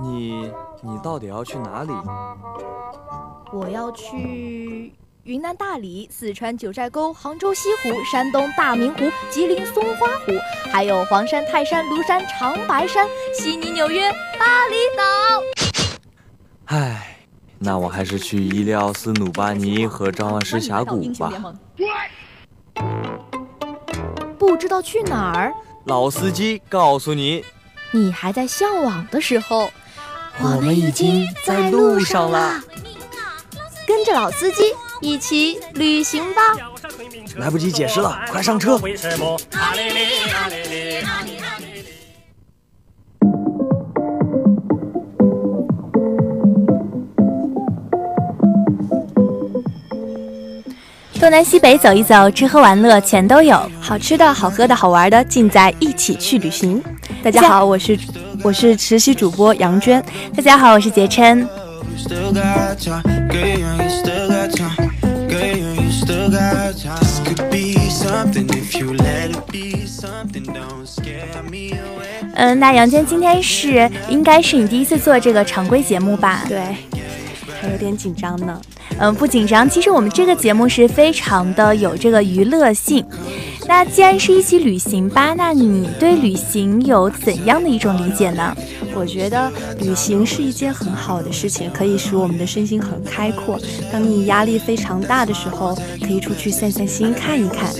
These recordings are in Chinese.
你你到底要去哪里？我要去云南大理、四川九寨沟、杭州西湖、山东大明湖、吉林松花湖，还有黄山、泰山、庐山、长白山、悉尼、纽约、巴厘岛。唉，那我还是去伊利奥斯努巴尼和张万师峡谷吧。不知道去哪儿？老司机告诉你，你还在向往的时候，我们已经在路上了。跟着老司机一起旅行吧！来不及解释了，快上车！东南西北走一走，吃喝玩乐全都有，好吃的好喝的好玩的尽在一起去旅行。大家好，我是我是实习主播杨娟。大家好，我是杰琛。嗯，那杨娟今天是应该是你第一次做这个常规节目吧？对，还有点紧张呢。嗯，不紧张。其实我们这个节目是非常的有这个娱乐性。那既然是一起旅行吧，那你对旅行有怎样的一种理解呢？我觉得旅行是一件很好的事情，可以使我们的身心很开阔。当你压力非常大的时候，可以出去散散心，看一看。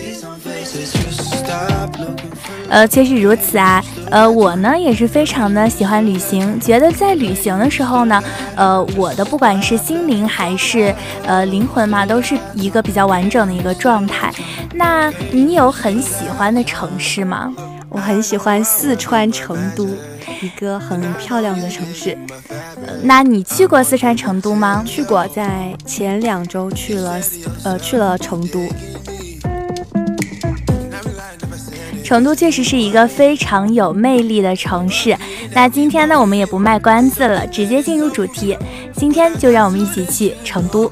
呃，确实如此啊。呃，我呢也是非常的喜欢旅行，觉得在旅行的时候呢，呃，我的不管是心灵还是呃灵魂嘛，都是一个比较完整的一个状态。那你有很喜欢的城市吗？我很喜欢四川成都，一个很漂亮的城市。那你去过四川成都吗？去过，在前两周去了，呃，去了成都。成都确实是一个非常有魅力的城市。那今天呢，我们也不卖关子了，直接进入主题。今天就让我们一起去成都。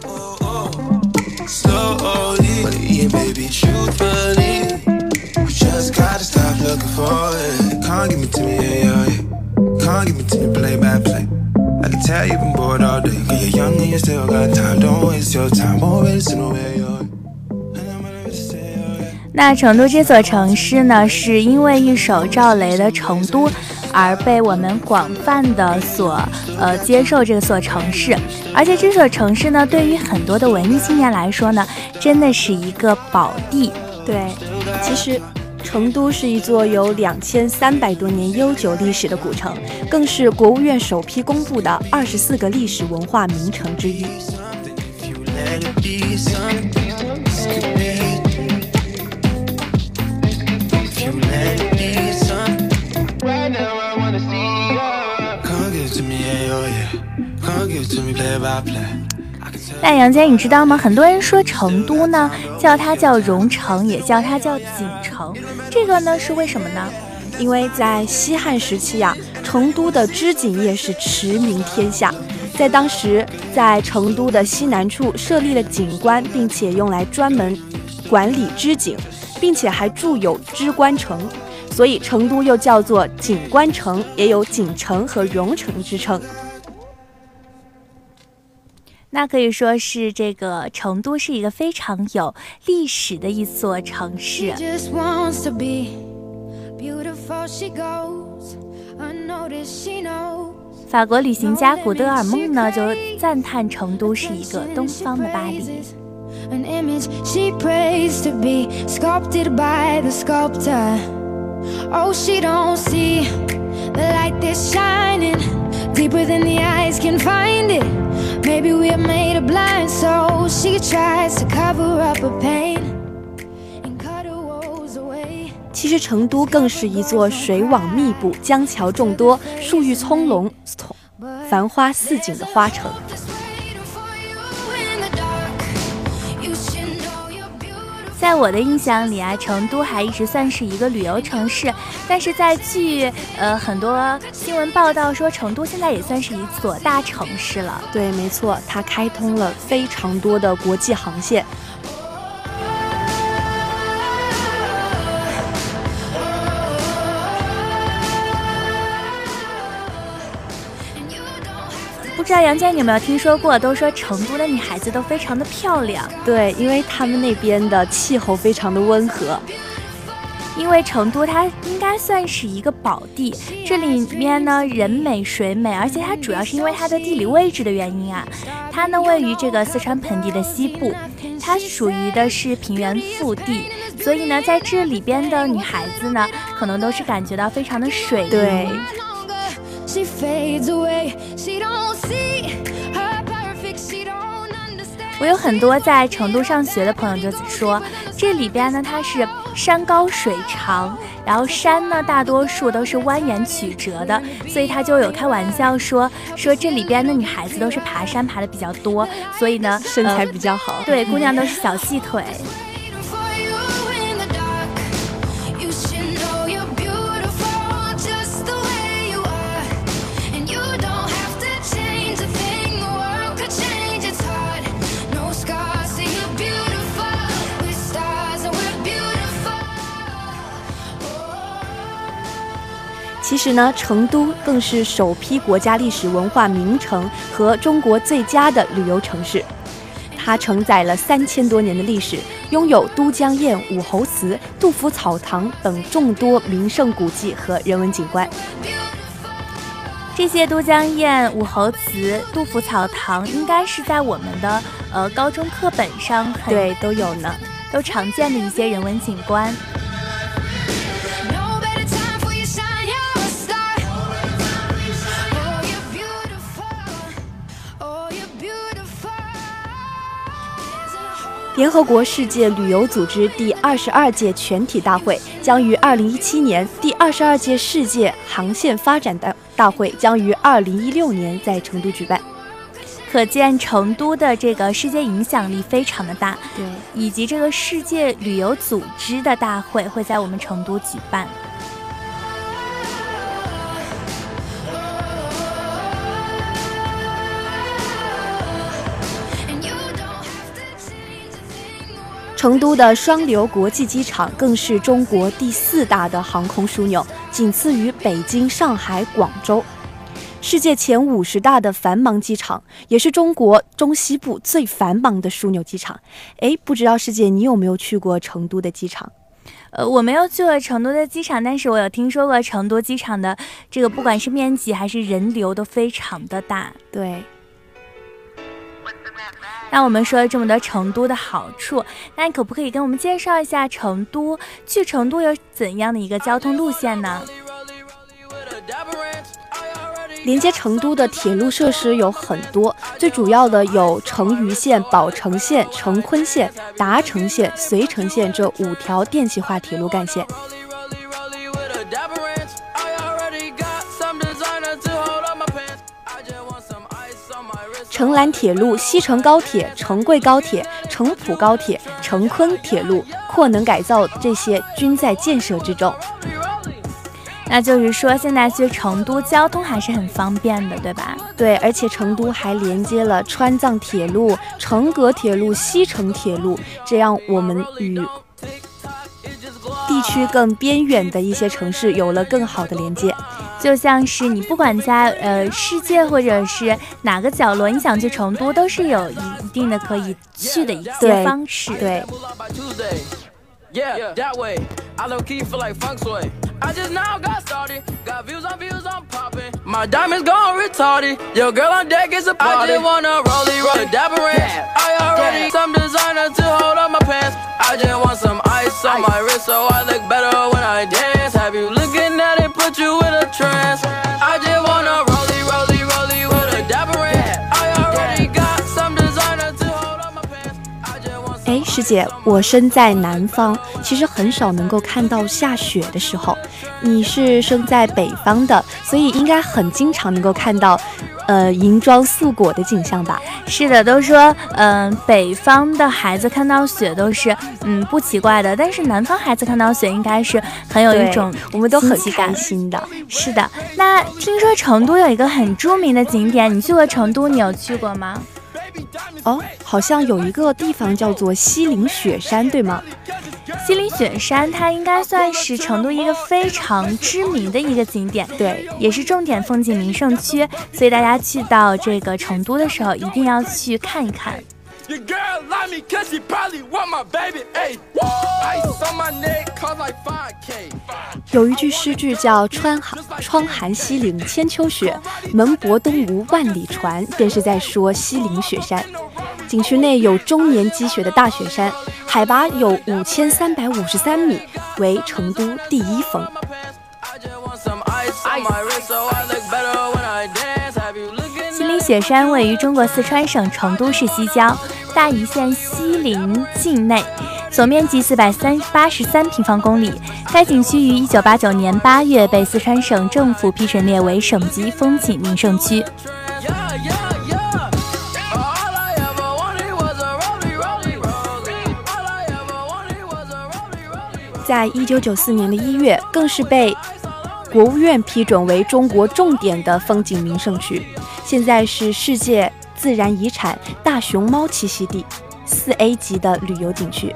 那成都这座城市呢，是因为一首赵雷的《成都》而被我们广泛的所呃接受这座城市，而且这所城市呢，对于很多的文艺青年来说呢，真的是一个宝地。对，其实成都是一座有两千三百多年悠久历史的古城，更是国务院首批公布的二十四个历史文化名城之一。那杨坚，你知道吗？很多人说成都呢，叫它叫蓉城，也叫它叫锦城，这个呢是为什么呢？因为在西汉时期呀，成都的织锦业是驰名天下，在当时，在成都的西南处设立了锦官，并且用来专门管理织锦，并且还筑有织官城，所以成都又叫做锦官城，也有锦城和蓉城之称。那可以说是这个成都是一个非常有历史的一座城市。法国旅行家古德尔梦呢，就赞叹成都是一个东方的巴黎。Maybe we are made of blind souls. She tries to cover up her pain. 其实成都更是一座水网密布、江桥众多、树欲葱茏、繁花似锦的花城。在我的印象里啊，成都还一直算是一个旅游城市，但是在据呃很多新闻报道说，成都现在也算是一所大城市了。对，没错，它开通了非常多的国际航线。不知道杨建你有没有听说过？都说成都的女孩子都非常的漂亮。对，因为他们那边的气候非常的温和。因为成都它应该算是一个宝地，这里面呢人美水美，而且它主要是因为它的地理位置的原因啊，它呢位于这个四川盆地的西部，它属于的是平原腹地，所以呢在这里边的女孩子呢，可能都是感觉到非常的水对。我有很多在成都上学的朋友就说，这里边呢它是山高水长，然后山呢大多数都是蜿蜒曲折的，所以他就有开玩笑说说这里边的女孩子都是爬山爬的比较多，所以呢身材比较好，对，姑娘都是小细腿。其实呢，成都更是首批国家历史文化名城和中国最佳的旅游城市。它承载了三千多年的历史，拥有都江堰、武侯祠、杜甫草堂等众多名胜古迹和人文景观。这些都江堰、武侯祠、杜甫草堂，应该是在我们的呃高中课本上对都有呢，都常见的一些人文景观。联合国世界旅游组织第二十二届全体大会将于二零一七年，第二十二届世界航线发展大大会将于二零一六年在成都举办。可见成都的这个世界影响力非常的大，对，以及这个世界旅游组织的大会会在我们成都举办。成都的双流国际机场更是中国第四大的航空枢纽，仅次于北京、上海、广州。世界前五十大的繁忙机场，也是中国中西部最繁忙的枢纽机场。哎，不知道师姐你有没有去过成都的机场？呃，我没有去过成都的机场，但是我有听说过成都机场的这个，不管是面积还是人流都非常的大。对。那我们说了这么多成都的好处，那你可不可以跟我们介绍一下成都？去成都有怎样的一个交通路线呢？连接成都的铁路设施有很多，最主要的有成渝线、宝成线、成昆线、达成线、遂成线这五条电气化铁路干线。成兰铁路、西成高铁、成贵高铁、成浦高铁、成昆铁路扩能改造，这些均在建设之中。那就是说，现在去成都交通还是很方便的，对吧？对，而且成都还连接了川藏铁路、成格铁路、西成铁路，这样我们与地区更边远的一些城市有了更好的连接。就像是你不管在呃世界或者是哪个角落，你想去成都，都是有一定的可以去的一些方式。对。哎，师姐，我身在南方，其实很少能够看到下雪的时候。你是生在北方的，所以应该很经常能够看到。呃，银装素裹的景象吧。是的，都说，嗯，北方的孩子看到雪都是，嗯，不奇怪的。但是南方孩子看到雪，应该是很有一种，我们都很开心的。是的。那听说成都有一个很著名的景点，你去过成都？你有去过吗？哦，好像有一个地方叫做西岭雪山，对吗？西岭雪山，它应该算是成都一个非常知名的一个景点，对，也是重点风景名胜区，所以大家去到这个成都的时候，一定要去看一看。有一句诗句叫“川寒窗寒西岭千秋雪，门泊东吴万里船”，便是在说西岭雪山。景区内有终年积雪的大雪山，海拔有五千三百五十三米，为成都第一峰。雪山位于中国四川省成都市西郊大邑县西林境内，总面积四百三八十三平方公里。该景区于一九八九年八月被四川省政府批准列为省级风景名胜区。在一九九四年的一月，更是被国务院批准为中国重点的风景名胜区。现在是世界自然遗产大熊猫栖息地，四 A 级的旅游景区。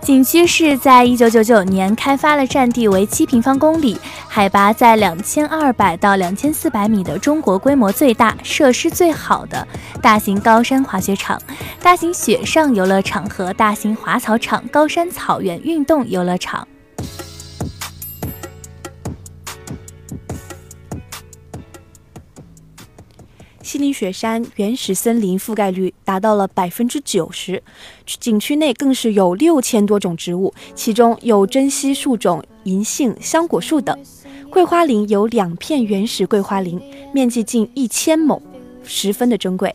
景区是在一九九九年开发了占地为七平方公里、海拔在两千二百到两千四百米的中国规模最大、设施最好的大型高山滑雪场、大型雪上游乐场和大型滑草场、高山草原运动游乐场。西岭雪山原始森林覆盖率达到了百分之九十，景区内更是有六千多种植物，其中有珍稀树种银杏、香果树等。桂花林有两片原始桂花林，面积近一千亩，十分的珍贵。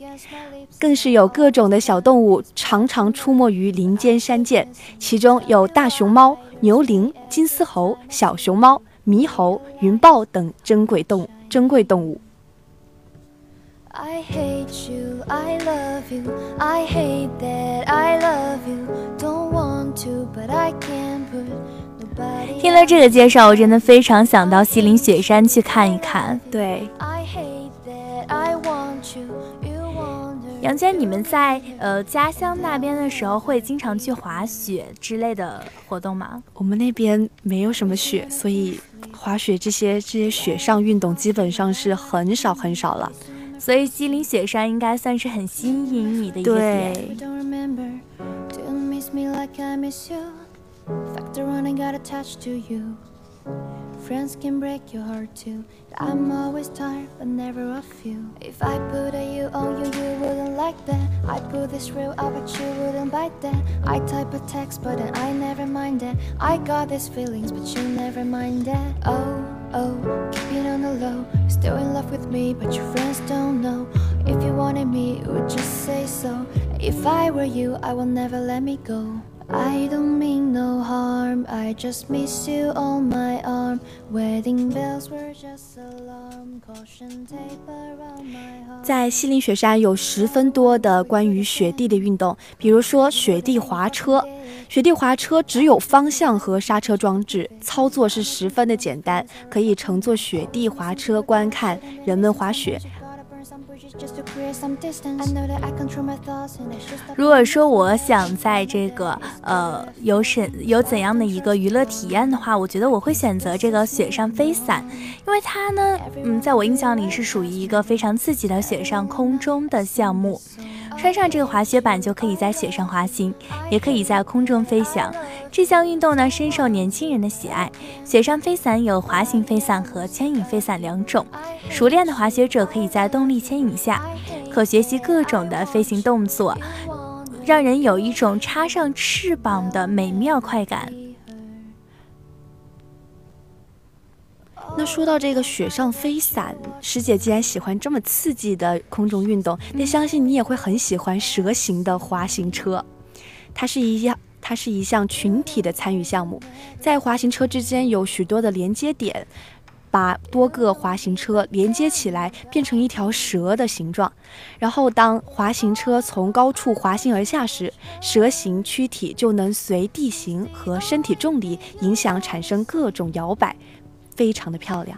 更是有各种的小动物常常出没于林间山涧，其中有大熊猫、牛羚、金丝猴、小熊猫、猕猴、云豹等珍贵动物珍贵动物。I hate you, I love you, I hate that I love you. Don't want to, but I can't put nobody. 听了这个介绍，我真的非常想到西岭雪山去看一看。对。I hate that I want you. 杨娟，你们在呃家乡那边的时候，会经常去滑雪之类的活动吗？我们那边没有什么雪，所以滑雪这些这些雪上运动基本上是很少很少了。所以西岭雪山应该算是很吸引你的一个点。Friends can break your heart too. I'm always tired, but never of you. If I put a you on you, you wouldn't like that. I put this real out, but you wouldn't bite that. I type a text, but then I never mind that. I got these feelings, but you never mind that. Oh, oh, keep it on the low. Still in love with me, but your friends don't know. If you wanted me, you would just say so. If I were you, I will never let me go. I don't mean no harm, I just miss you on my arm. Wedding bells were just alarm, caution tape around my heart. 在西岭雪山有十分多的关于雪地的运动，比如说雪地滑车。雪地滑车只有方向和刹车装置，操作是十分的简单，可以乘坐雪地滑车观看人们滑雪。如果说我想在这个呃有什有怎样的一个娱乐体验的话，我觉得我会选择这个雪上飞伞，因为它呢，嗯，在我印象里是属于一个非常刺激的雪上空中的项目。穿上这个滑雪板就可以在雪上滑行，也可以在空中飞翔。这项运动呢，深受年轻人的喜爱。雪上飞伞有滑行飞伞和牵引飞伞两种。熟练的滑雪者可以在动力牵引下，可学习各种的飞行动作，让人有一种插上翅膀的美妙快感。那说到这个雪上飞伞，师姐既然喜欢这么刺激的空中运动，那相信你也会很喜欢蛇形的滑行车。它是一样，它是一项群体的参与项目，在滑行车之间有许多的连接点，把多个滑行车连接起来，变成一条蛇的形状。然后当滑行车从高处滑行而下时，蛇形躯体就能随地形和身体重力影响产生各种摇摆。非常的漂亮。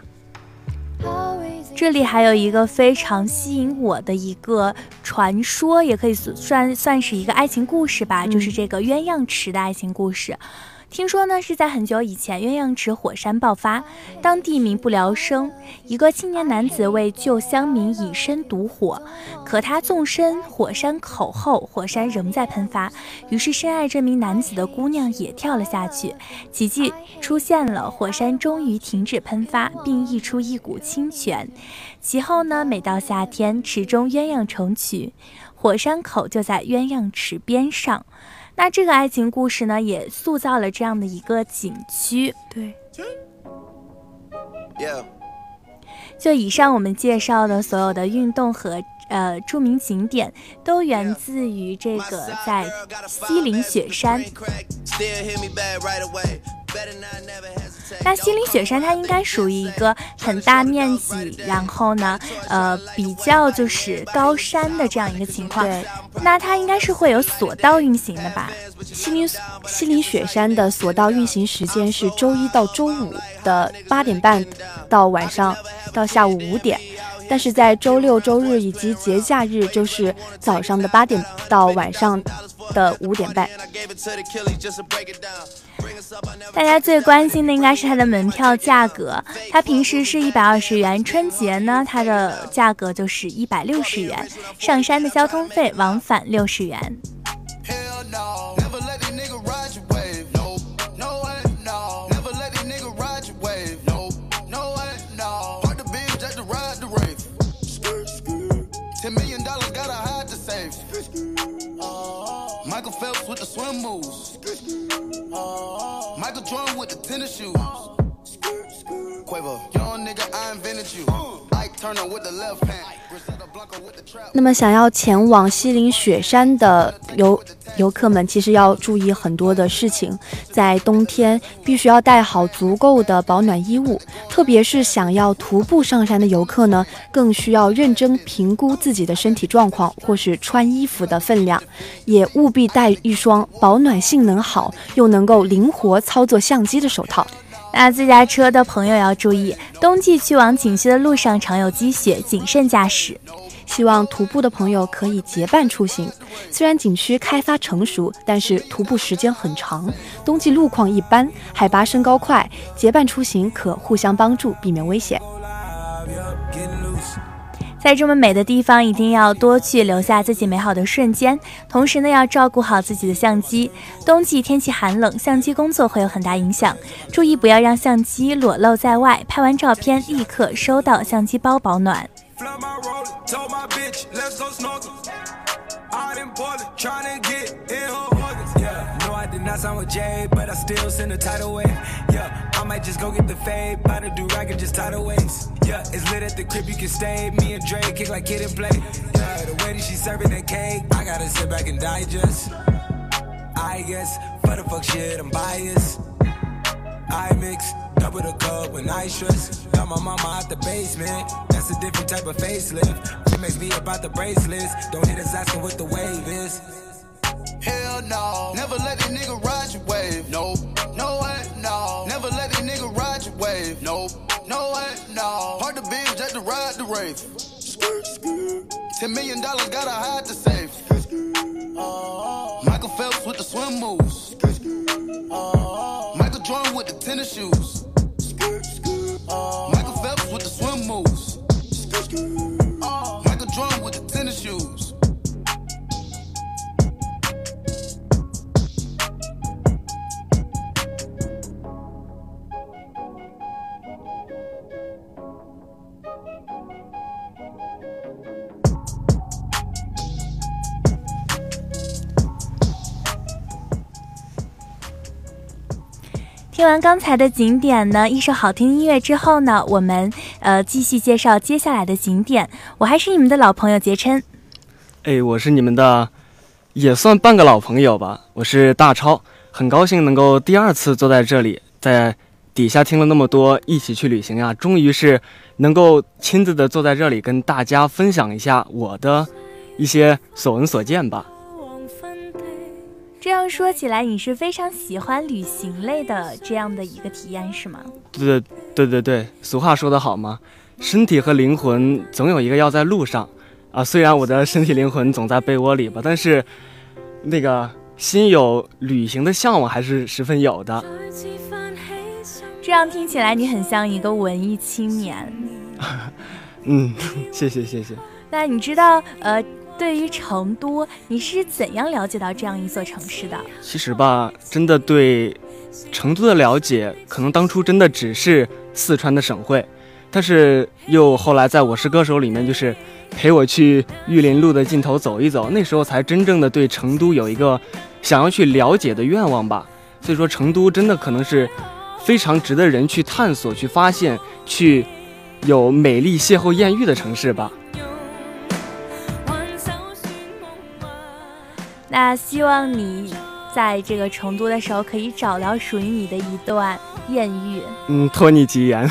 这里还有一个非常吸引我的一个传说，也可以算算是一个爱情故事吧，就是这个鸳鸯池的爱情故事。听说呢，是在很久以前，鸳鸯池火山爆发，当地民不聊生。一个青年男子为救乡民，以身堵火，可他纵身火山口后，火山仍在喷发。于是，深爱这名男子的姑娘也跳了下去，奇迹出现了，火山终于停止喷发，并溢出一股清泉。其后呢，每到夏天，池中鸳鸯成群，火山口就在鸳鸯池边上。那这个爱情故事呢，也塑造了这样的一个景区。对，就以上我们介绍的所有的运动和呃著名景点，都源自于这个在西岭雪山。那西岭雪山它应该属于一个很大面积，然后呢，呃，比较就是高山的这样一个情况。对，那它应该是会有索道运行的吧？西岭西岭雪山的索道运行时间是周一到周五的八点半到晚上到下午五点，但是在周六、周日以及节假日就是早上的八点到晚上的五点半。大家最关心的应该是它的门票价格，它平时是一百二十元，春节呢它的价格就是一百六十元，上山的交通费往返六十元。那么，想要前往西岭雪山的游游客们，其实要注意很多的事情。在冬天，必须要带好足够的保暖衣物，特别是想要徒步上山的游客呢，更需要认真评估自己的身体状况或是穿衣服的分量，也务必带一双保暖性能好又能够灵活操作相机的手套。那自驾车的朋友要注意，冬季去往景区的路上常有积雪，谨慎驾驶。希望徒步的朋友可以结伴出行。虽然景区开发成熟，但是徒步时间很长，冬季路况一般，海拔升高快，结伴出行可互相帮助，避免危险。在这么美的地方，一定要多去留下自己美好的瞬间。同时呢，要照顾好自己的相机。冬季天气寒冷，相机工作会有很大影响，注意不要让相机裸露在外。拍完照片立刻收到相机包保暖。Not sign with Jay, but I still send a tidal wave. Yeah, I might just go get the fade, buy the do rag and just tidal waves. Yeah, it's lit at the crib, you can stay. Me and Dre kick like kid and play. Yeah, the way that she serving that cake, I gotta sit back and digest. I guess, for the fuck shit, I'm biased. I mix, double the cup when I stress. Got my mama out the basement, that's a different type of facelift. She makes me about the bracelets, don't hit us asking what the wave is. Hell no. Never let that nigga ride your wave. Nope. No way, no. Never let that nigga ride your wave. Nope. No way, no. Hard to binge, just to ride the rave. Ten million dollars, gotta hide the safe. Michael Phelps with the swim moves. Michael Jordan with the tennis shoes. Michael Phelps with the swim moves. Michael Jordan with the tennis shoes. 听完刚才的景点呢，一首好听音乐之后呢，我们呃继续介绍接下来的景点。我还是你们的老朋友杰琛。哎，我是你们的，也算半个老朋友吧。我是大超，很高兴能够第二次坐在这里，在底下听了那么多，一起去旅行呀，终于是能够亲自的坐在这里跟大家分享一下我的一些所闻所见吧。这样说起来，你是非常喜欢旅行类的这样的一个体验，是吗？对，对对对，俗话说得好嘛，身体和灵魂总有一个要在路上啊。虽然我的身体灵魂总在被窝里吧，但是那个心有旅行的向往还是十分有的。这样听起来你很像一个文艺青年。嗯，谢谢谢谢。那你知道呃？对于成都，你是怎样了解到这样一座城市的？其实吧，真的对成都的了解，可能当初真的只是四川的省会，但是又后来在我是歌手里面，就是陪我去玉林路的尽头走一走，那时候才真正的对成都有一个想要去了解的愿望吧。所以说，成都真的可能是非常值得人去探索、去发现、去有美丽邂逅艳遇的城市吧。那希望你在这个成都的时候，可以找到属于你的一段艳遇。嗯，托你吉言。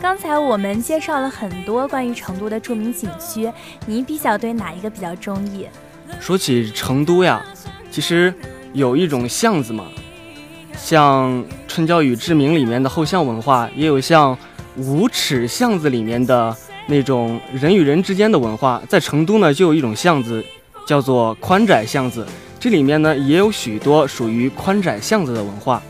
刚才我们介绍了很多关于成都的著名景区，你比较对哪一个比较中意？说起成都呀，其实有一种巷子嘛，像《春娇与志明》里面的后巷文化，也有像五尺巷子里面的。那种人与人之间的文化，在成都呢就有一种巷子，叫做宽窄巷子。这里面呢也有许多属于宽窄巷子的文化。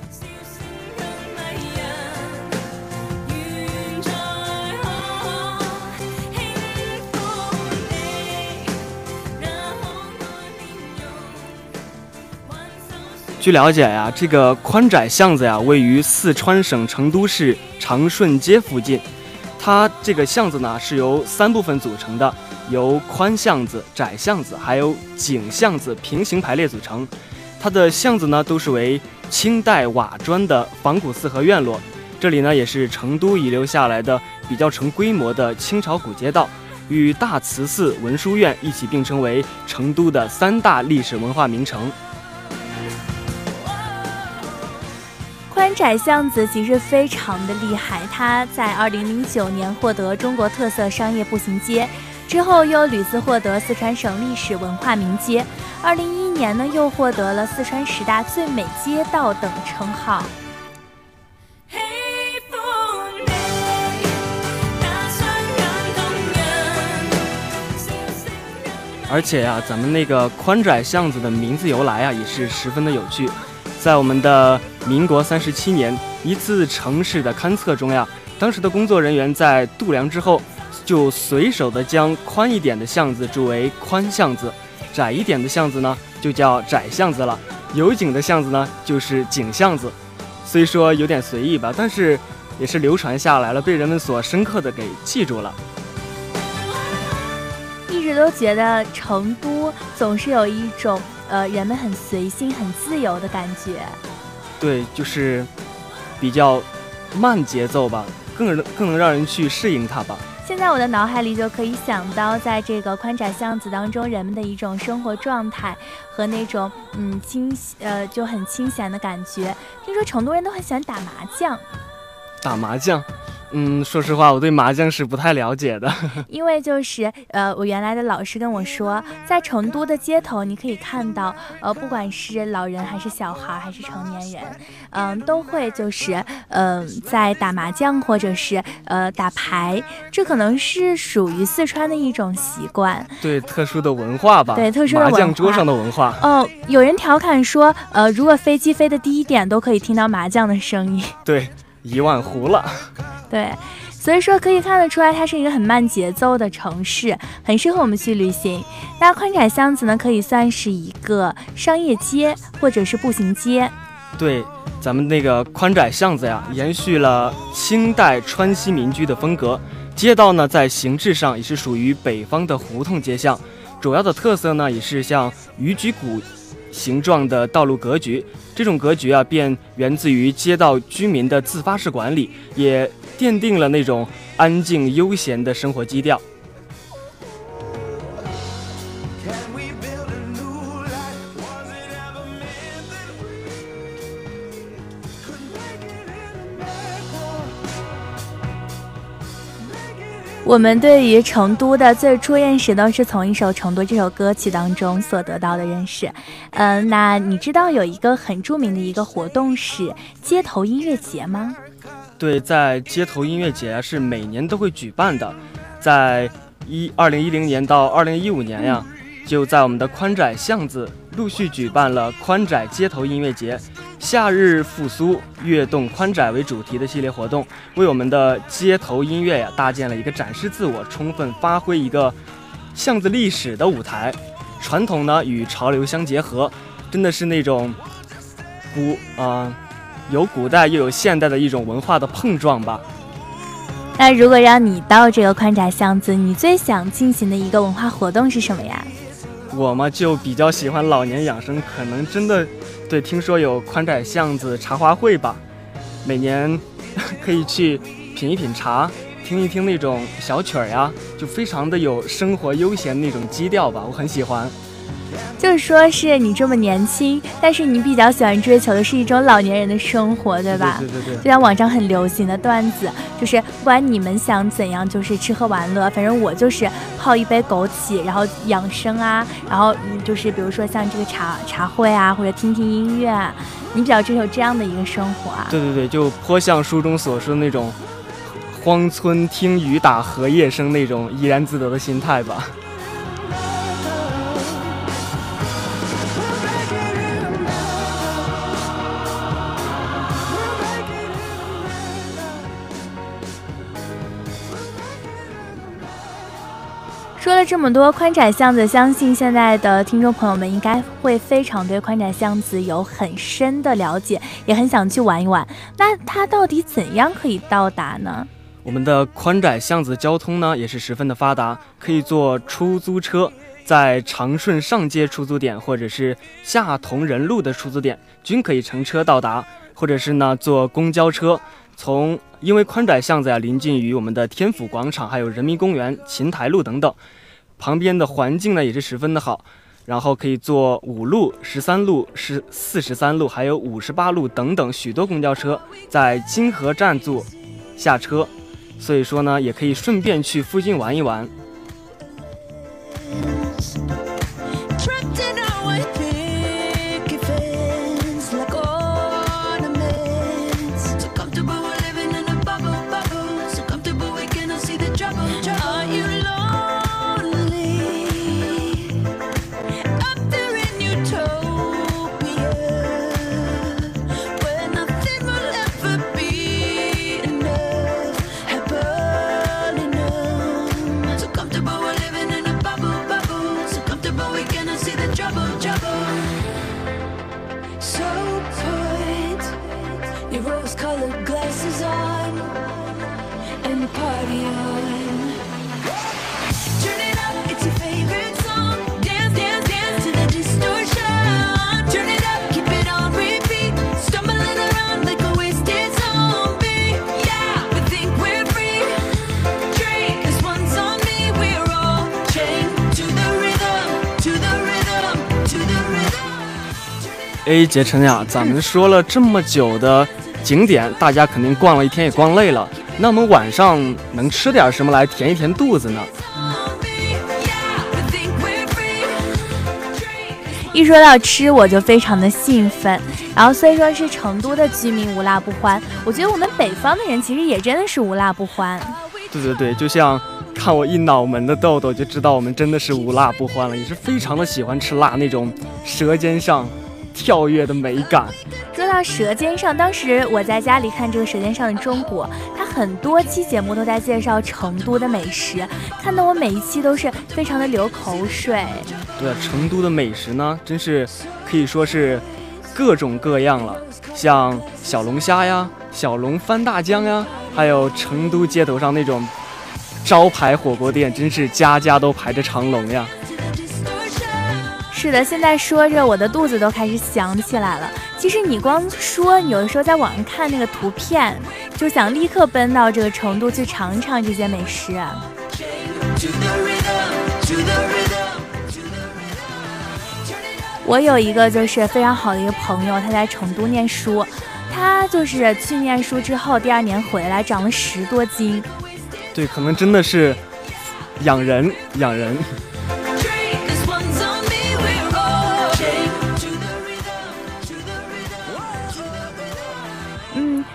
据了解呀，这个宽窄巷子呀，位于四川省成都市长顺街附近。它这个巷子呢是由三部分组成的，由宽巷子、窄巷子还有井巷子平行排列组成。它的巷子呢都是为清代瓦砖的仿古四合院落。这里呢也是成都遗留下来的比较成规模的清朝古街道，与大慈寺、文殊院一起并称为成都的三大历史文化名城。宽窄巷子其实非常的厉害，它在二零零九年获得中国特色商业步行街，之后又屡次获得四川省历史文化名街，二零一一年呢又获得了四川十大最美街道等称号。而且呀，咱们那个宽窄巷子的名字由来啊，也是十分的有趣。在我们的民国三十七年一次城市的勘测中呀，当时的工作人员在度量之后，就随手的将宽一点的巷子注为宽巷子，窄一点的巷子呢就叫窄巷子了，有井的巷子呢就是井巷子。虽说有点随意吧，但是也是流传下来了，被人们所深刻的给记住了。一直都觉得成都总是有一种。呃，人们很随心、很自由的感觉，对，就是比较慢节奏吧，更能更能让人去适应它吧。现在我的脑海里就可以想到，在这个宽窄巷子当中，人们的一种生活状态和那种嗯清呃就很清闲的感觉。听说成都人都很喜欢打麻将，打麻将。嗯，说实话，我对麻将是不太了解的。因为就是，呃，我原来的老师跟我说，在成都的街头，你可以看到，呃，不管是老人还是小孩还是成年人，嗯，都会就是，嗯，在打麻将或者是呃打牌，这可能是属于四川的一种习惯，对特殊的文化吧，对特殊的麻将桌上的文化。哦，有人调侃说，呃，如果飞机飞的低一点，都可以听到麻将的声音。对。一万湖了，对，所以说可以看得出来，它是一个很慢节奏的城市，很适合我们去旅行。那宽窄巷子呢，可以算是一个商业街或者是步行街。对，咱们那个宽窄巷子呀，延续了清代川西民居的风格，街道呢在形制上也是属于北方的胡同街巷，主要的特色呢也是像鱼脊骨。形状的道路格局，这种格局啊，便源自于街道居民的自发式管理，也奠定了那种安静悠闲的生活基调。我们对于成都的最初认识都是从一首《成都》这首歌曲当中所得到的认识。嗯，那你知道有一个很著名的一个活动是街头音乐节吗？对，在街头音乐节是每年都会举办的，在一二零一零年到二零一五年呀，就在我们的宽窄巷子陆续举办了宽窄街头音乐节。夏日复苏，跃动宽窄为主题的系列活动，为我们的街头音乐呀搭建了一个展示自我、充分发挥一个巷子历史的舞台。传统呢与潮流相结合，真的是那种古啊，有古代又有现代的一种文化的碰撞吧。那如果让你到这个宽窄巷子，你最想进行的一个文化活动是什么呀？我嘛就比较喜欢老年养生，可能真的。对，听说有宽窄巷子茶话会吧，每年 可以去品一品茶，听一听那种小曲儿呀，就非常的有生活悠闲那种基调吧，我很喜欢。就是说，是你这么年轻，但是你比较喜欢追求的是一种老年人的生活，对吧？对对对。就像网上很流行的段子，就是不管你们想怎样，就是吃喝玩乐，反正我就是泡一杯枸杞，然后养生啊，然后就是比如说像这个茶茶会啊，或者听听音乐，你比较追求这样的一个生活啊？对对对，就颇像书中所说的那种荒村听雨打荷叶声那种怡然自得的心态吧。说了这么多宽窄巷子，相信现在的听众朋友们应该会非常对宽窄巷子有很深的了解，也很想去玩一玩。那它到底怎样可以到达呢？我们的宽窄巷子交通呢也是十分的发达，可以坐出租车，在长顺上街出租点或者是下同仁路的出租点均可以乘车到达，或者是呢坐公交车。从因为宽窄巷子呀临近于我们的天府广场，还有人民公园、琴台路等等，旁边的环境呢也是十分的好。然后可以坐五路、十三路、十四十三路，还有五十八路等等许多公交车，在金河站坐下车，所以说呢也可以顺便去附近玩一玩。杰晨呀，咱们说了这么久的景点，大家肯定逛了一天也逛累了。那我们晚上能吃点什么来填一填肚子呢？一说到吃，我就非常的兴奋。然后虽说是成都的居民无辣不欢，我觉得我们北方的人其实也真的是无辣不欢。对对对，就像看我一脑门的痘痘，就知道我们真的是无辣不欢了，也是非常的喜欢吃辣那种，舌尖上。跳跃的美感。说到《舌尖上》，当时我在家里看这个《舌尖上的中国》，它很多期节目都在介绍成都的美食，看得我每一期都是非常的流口水。对，成都的美食呢，真是可以说是各种各样了，像小龙虾呀、小龙翻大江呀，还有成都街头上那种招牌火锅店，真是家家都排着长龙呀。是的，现在说着我的肚子都开始响起来了。其实你光说，有的时候在网上看那个图片，就想立刻奔到这个成都去尝尝这些美食。我有一个就是非常好的一个朋友，他在成都念书，他就是去念书之后，第二年回来长了十多斤。对，可能真的是养人养人。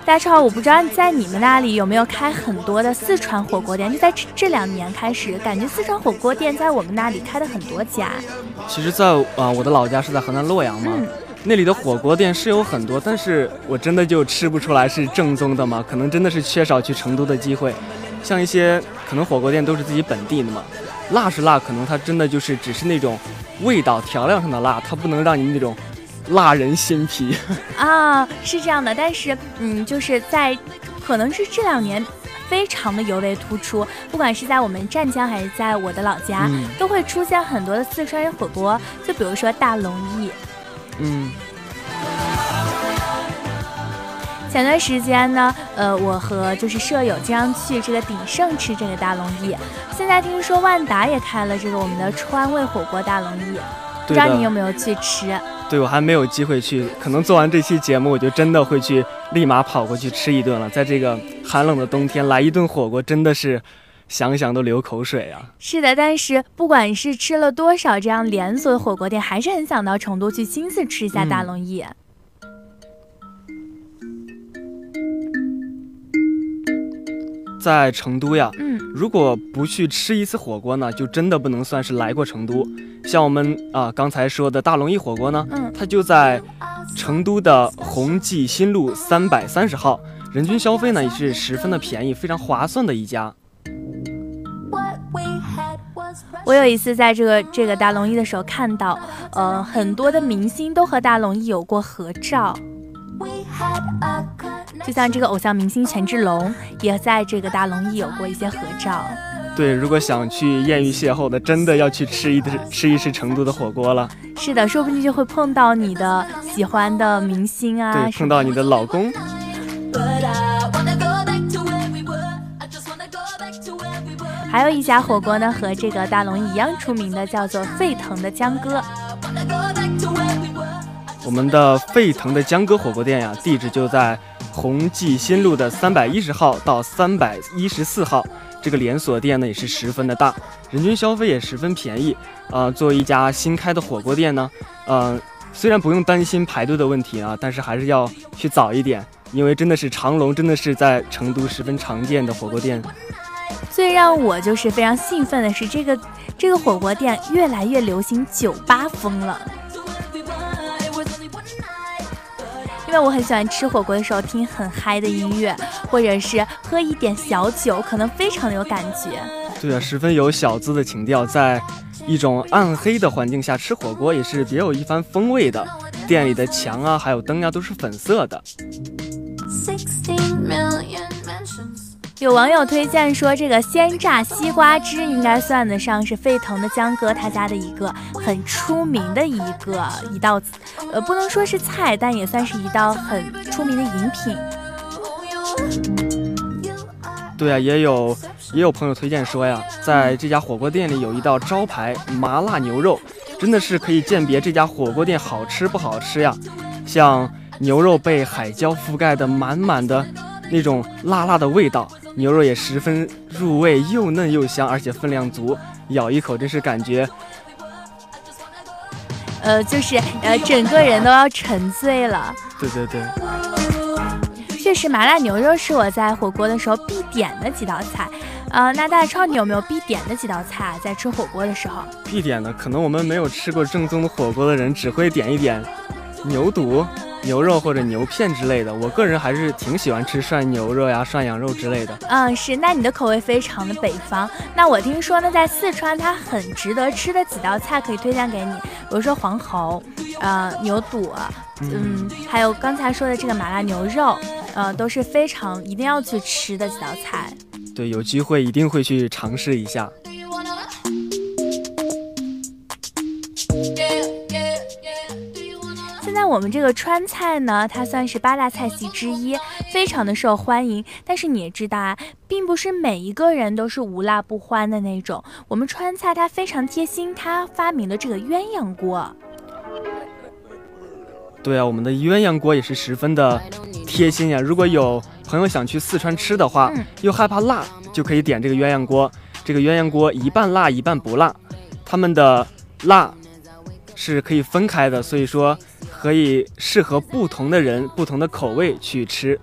大超，我不知道在你们那里有没有开很多的四川火锅店？就在这两年开始，感觉四川火锅店在我们那里开了很多家。其实，在啊，我的老家是在河南洛阳嘛，那里的火锅店是有很多，但是我真的就吃不出来是正宗的嘛，可能真的是缺少去成都的机会。像一些可能火锅店都是自己本地的嘛，辣是辣，可能它真的就是只是那种味道调料上的辣，它不能让你那种。辣人心脾啊，是这样的，但是嗯，就是在，可能是这两年非常的尤为突出，不管是在我们湛江还是在我的老家，都会出现很多的四川人火锅，就比如说大龙燚。嗯。前段时间呢，呃，我和就是舍友经常去这个鼎盛吃这个大龙燚，现在听说万达也开了这个我们的川味火锅大龙燚，不知道你有没有去吃？对，我还没有机会去，可能做完这期节目，我就真的会去，立马跑过去吃一顿了。在这个寒冷的冬天，来一顿火锅，真的是想想都流口水啊！是的，但是不管是吃了多少这样连锁的火锅店，还是很想到成都去亲自吃一下大龙燚。在成都呀，嗯，如果不去吃一次火锅呢，就真的不能算是来过成都。像我们啊刚才说的大龙燚火锅呢，嗯，它就在成都的宏济新路三百三十号，人均消费呢也是十分的便宜，非常划算的一家。我有一次在这个这个大龙燚的时候看到，呃，很多的明星都和大龙燚有过合照。就像这个偶像明星权志龙，也在这个大龙燚有过一些合照。对，如果想去艳遇邂逅的，真的要去吃一吃一吃成都的火锅了。是的，说不定就会碰到你的喜欢的明星啊，对，碰到你的老公。还有一家火锅呢，和这个大龙一样出名的，叫做沸腾的江哥。我们的沸腾的江哥火锅店呀，地址就在宏记新路的三百一十号到三百一十四号。这个连锁店呢也是十分的大，人均消费也十分便宜。啊，作为一家新开的火锅店呢，嗯，虽然不用担心排队的问题啊，但是还是要去早一点，因为真的是长龙，真的是在成都十分常见的火锅店。最让我就是非常兴奋的是，这个这个火锅店越来越流行酒吧风了。因为我很喜欢吃火锅的时候听很嗨的音乐，或者是喝一点小酒，可能非常的有感觉。对啊，十分有小资的情调，在一种暗黑的环境下吃火锅也是别有一番风味的。店里的墙啊，还有灯啊，都是粉色的。有网友推荐说，这个鲜榨西瓜汁应该算得上是沸腾的江哥他家的一个很出名的一个一道，呃，不能说是菜，但也算是一道很出名的饮品。对啊，也有也有朋友推荐说呀，在这家火锅店里有一道招牌麻辣牛肉，真的是可以鉴别这家火锅店好吃不好吃呀。像牛肉被海椒覆盖的满满的那种辣辣的味道。牛肉也十分入味，又嫩又香，而且分量足，咬一口真是感觉，呃，就是呃，整个人都要沉醉了。对对对，确实，麻辣牛肉是我在火锅的时候必点的几道菜。呃，那大超，你有没有必点的几道菜啊？在吃火锅的时候？必点的，可能我们没有吃过正宗的火锅的人，只会点一点牛肚。牛肉或者牛片之类的，我个人还是挺喜欢吃涮牛肉呀、涮羊肉之类的。嗯，是，那你的口味非常的北方。那我听说呢，在四川它很值得吃的几道菜可以推荐给你，比如说黄喉，呃，牛肚，嗯，还有刚才说的这个麻辣牛肉，呃，都是非常一定要去吃的几道菜。对，有机会一定会去尝试一下。我们这个川菜呢，它算是八大菜系之一，非常的受欢迎。但是你也知道啊，并不是每一个人都是无辣不欢的那种。我们川菜它非常贴心，它发明了这个鸳鸯锅。对啊，我们的鸳鸯锅也是十分的贴心呀。如果有朋友想去四川吃的话，又害怕辣，就可以点这个鸳鸯锅。这个鸳鸯锅一半辣一半不辣，他们的辣是可以分开的，所以说可以适合不同的人、不同的口味去吃。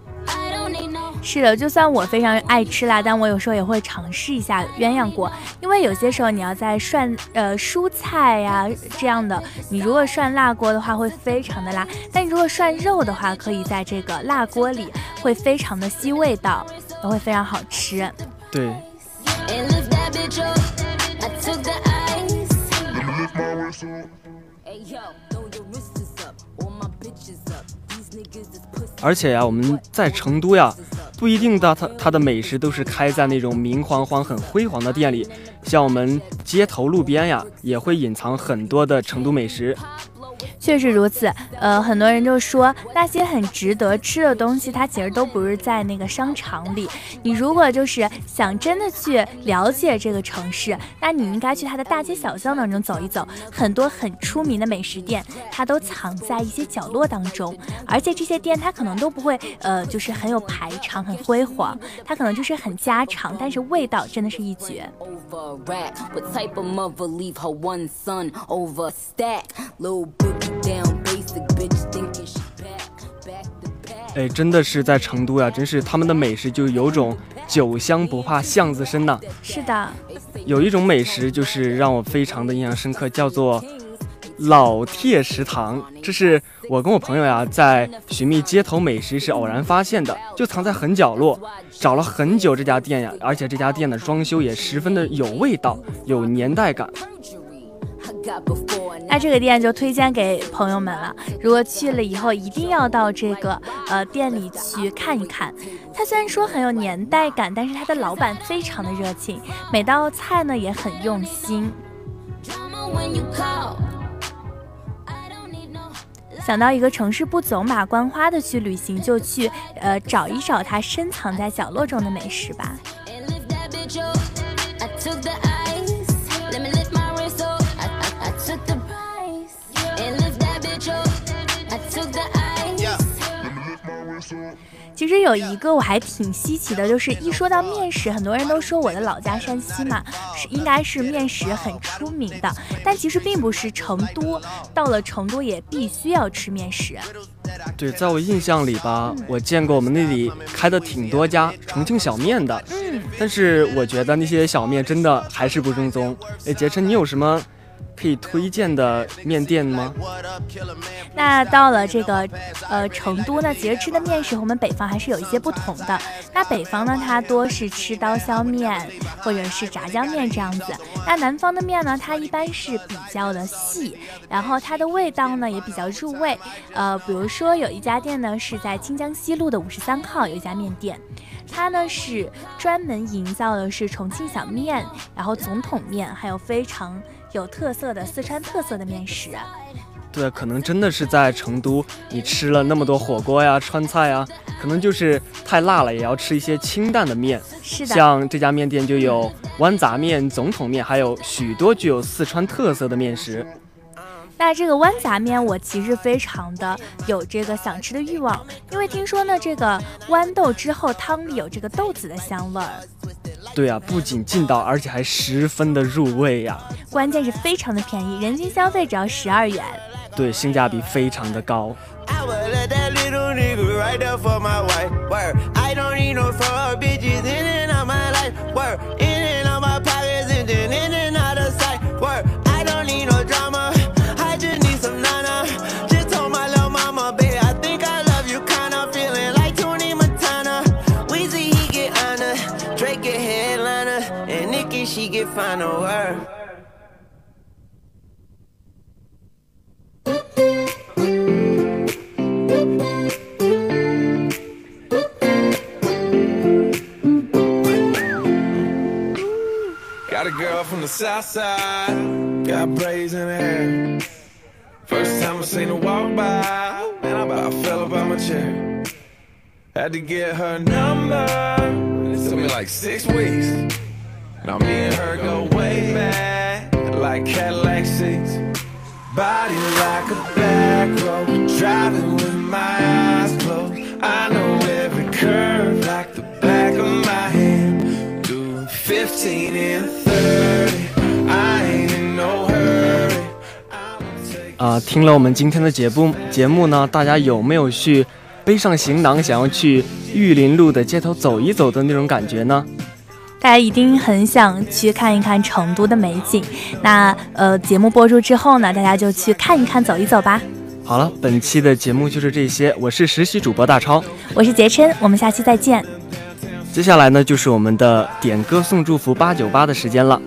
是的，就算我非常爱吃辣，但我有时候也会尝试一下鸳鸯锅，因为有些时候你要在涮呃蔬菜呀这样的，你如果涮辣锅的话会非常的辣，但如果涮肉的话，可以在这个辣锅里会非常的吸味道，也会非常好吃。对。而且呀，我们在成都呀，不一定的它它的美食都是开在那种明晃晃、很辉煌的店里，像我们街头路边呀，也会隐藏很多的成都美食。确实如此，呃，很多人就说那些很值得吃的东西，它其实都不是在那个商场里。你如果就是想真的去了解这个城市，那你应该去它的大街小巷当中走一走。很多很出名的美食店，它都藏在一些角落当中，而且这些店它可能都不会，呃，就是很有排场、很辉煌，它可能就是很家常，但是味道真的是一绝。哎，真的是在成都呀，真是他们的美食就有种酒香不怕巷子深呐。是的，有一种美食就是让我非常的印象深刻，叫做老铁食堂。这是我跟我朋友呀在寻觅街头美食时偶然发现的，就藏在很角落，找了很久这家店呀，而且这家店的装修也十分的有味道，有年代感。那这个店就推荐给朋友们了。如果去了以后，一定要到这个呃店里去看一看。它虽然说很有年代感，但是它的老板非常的热情，每道菜呢也很用心。想到一个城市不走马观花的去旅行，就去呃找一找它深藏在角落中的美食吧。其实有一个我还挺稀奇的，就是一说到面食，很多人都说我的老家山西嘛，是应该是面食很出名的。但其实并不是，成都到了成都也必须要吃面食。对，在我印象里吧，我见过我们那里开的挺多家重庆小面的，嗯，但是我觉得那些小面真的还是不正宗。哎，杰琛，你有什么？可以推荐的面店吗？那到了这个呃成都呢，其实吃的面食和我们北方还是有一些不同的。那北方呢，它多是吃刀削面或者是炸酱面这样子。那南方的面呢，它一般是比较的细，然后它的味道呢也比较入味。呃，比如说有一家店呢是在清江西路的五十三号有一家面店，它呢是专门营造的是重庆小面，然后总统面，还有非常。有特色的四川特色的面食，对，可能真的是在成都，你吃了那么多火锅呀、川菜呀，可能就是太辣了，也要吃一些清淡的面。是的，像这家面店就有豌杂面、总统面，还有许多具有四川特色的面食。那这个豌杂面，我其实非常的有这个想吃的欲望，因为听说呢，这个豌豆之后汤里有这个豆子的香味儿。对啊，不仅劲道，而且还十分的入味呀。关键是非常的便宜，人均消费只要十二元。对，性价比非常的高。Final word. Got a girl from the south side, got braids in her hair. First time I seen her walk by, man, I about fell about my chair. Had to get her number, and it took me like six weeks. I'm her go way back, like a legacy body like a back row, driving with my eyes closed. I know every curve like the back of my hand do fifteen in thirty. I ain't in no hurry. i'ma take 啊。听了我们今天的节目，节目呢，大家有没有去背上行囊，想要去玉林路的街头走一走的那种感觉呢？大家一定很想去看一看成都的美景。那呃，节目播出之后呢，大家就去看一看，走一走吧。好了，本期的节目就是这些。我是实习主播大超，我是杰琛，我们下期再见。接下来呢，就是我们的点歌送祝福八九八的时间了。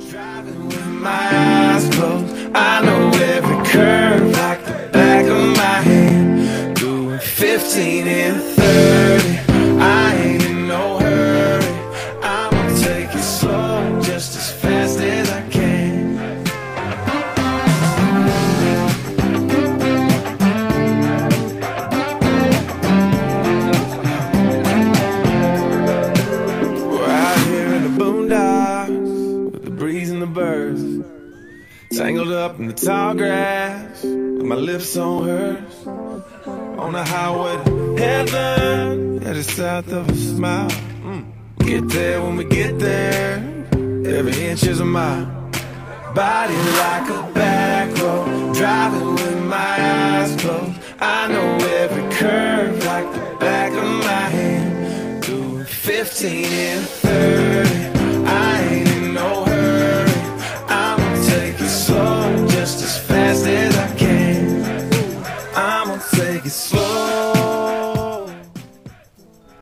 Up in the tall grass with my lips on hers on the highway to heaven at the south of a smile. Mm. get there when we get there. Every inch is a mile body like a back road. Driving with my eyes closed. I know every curve like the back of my hand. Doing 15 and 30 take it slow.